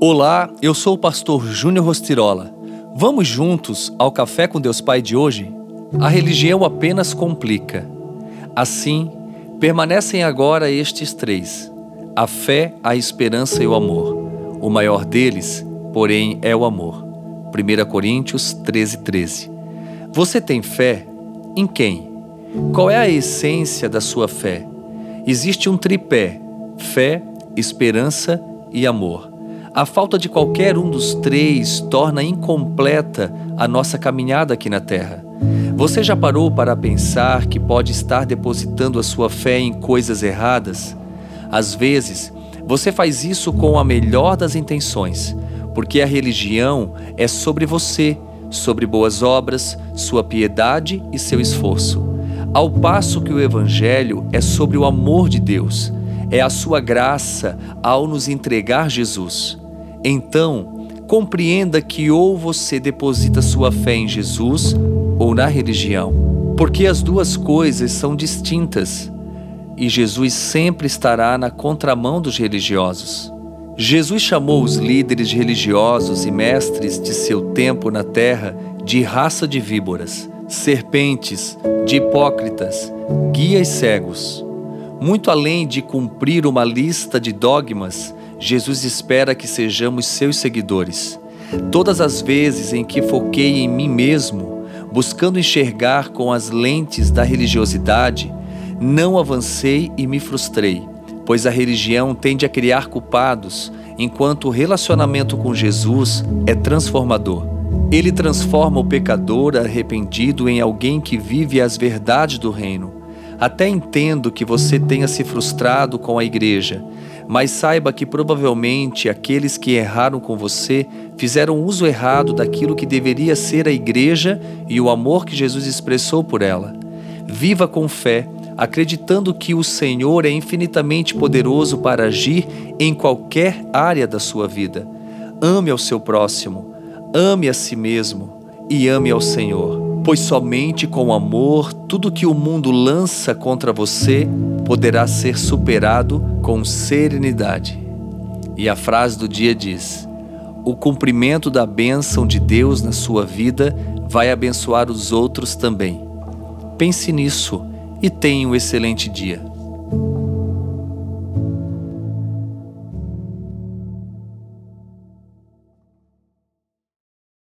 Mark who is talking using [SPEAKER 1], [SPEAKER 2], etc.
[SPEAKER 1] Olá, eu sou o pastor Júnior Rostirola. Vamos juntos ao Café com Deus Pai de hoje? A religião apenas complica. Assim, permanecem agora estes três: a fé, a esperança e o amor. O maior deles, porém, é o amor. 1 Coríntios 13, 13. Você tem fé? Em quem? Qual é a essência da sua fé? Existe um tripé: fé, esperança e amor. A falta de qualquer um dos três torna incompleta a nossa caminhada aqui na Terra. Você já parou para pensar que pode estar depositando a sua fé em coisas erradas? Às vezes, você faz isso com a melhor das intenções, porque a religião é sobre você, sobre boas obras, sua piedade e seu esforço. Ao passo que o Evangelho é sobre o amor de Deus, é a sua graça ao nos entregar Jesus. Então, compreenda que ou você deposita sua fé em Jesus ou na religião, porque as duas coisas são distintas e Jesus sempre estará na contramão dos religiosos. Jesus chamou os líderes religiosos e mestres de seu tempo na terra de raça de víboras, serpentes, de hipócritas, guias cegos. Muito além de cumprir uma lista de dogmas, Jesus espera que sejamos seus seguidores. Todas as vezes em que foquei em mim mesmo, buscando enxergar com as lentes da religiosidade, não avancei e me frustrei, pois a religião tende a criar culpados, enquanto o relacionamento com Jesus é transformador. Ele transforma o pecador arrependido em alguém que vive as verdades do reino. Até entendo que você tenha se frustrado com a igreja, mas saiba que provavelmente aqueles que erraram com você fizeram uso errado daquilo que deveria ser a igreja e o amor que Jesus expressou por ela. Viva com fé, acreditando que o Senhor é infinitamente poderoso para agir em qualquer área da sua vida. Ame ao seu próximo, ame a si mesmo e ame ao Senhor pois somente com amor tudo que o mundo lança contra você poderá ser superado com serenidade. E a frase do dia diz: O cumprimento da bênção de Deus na sua vida vai abençoar os outros também. Pense nisso e tenha um excelente dia.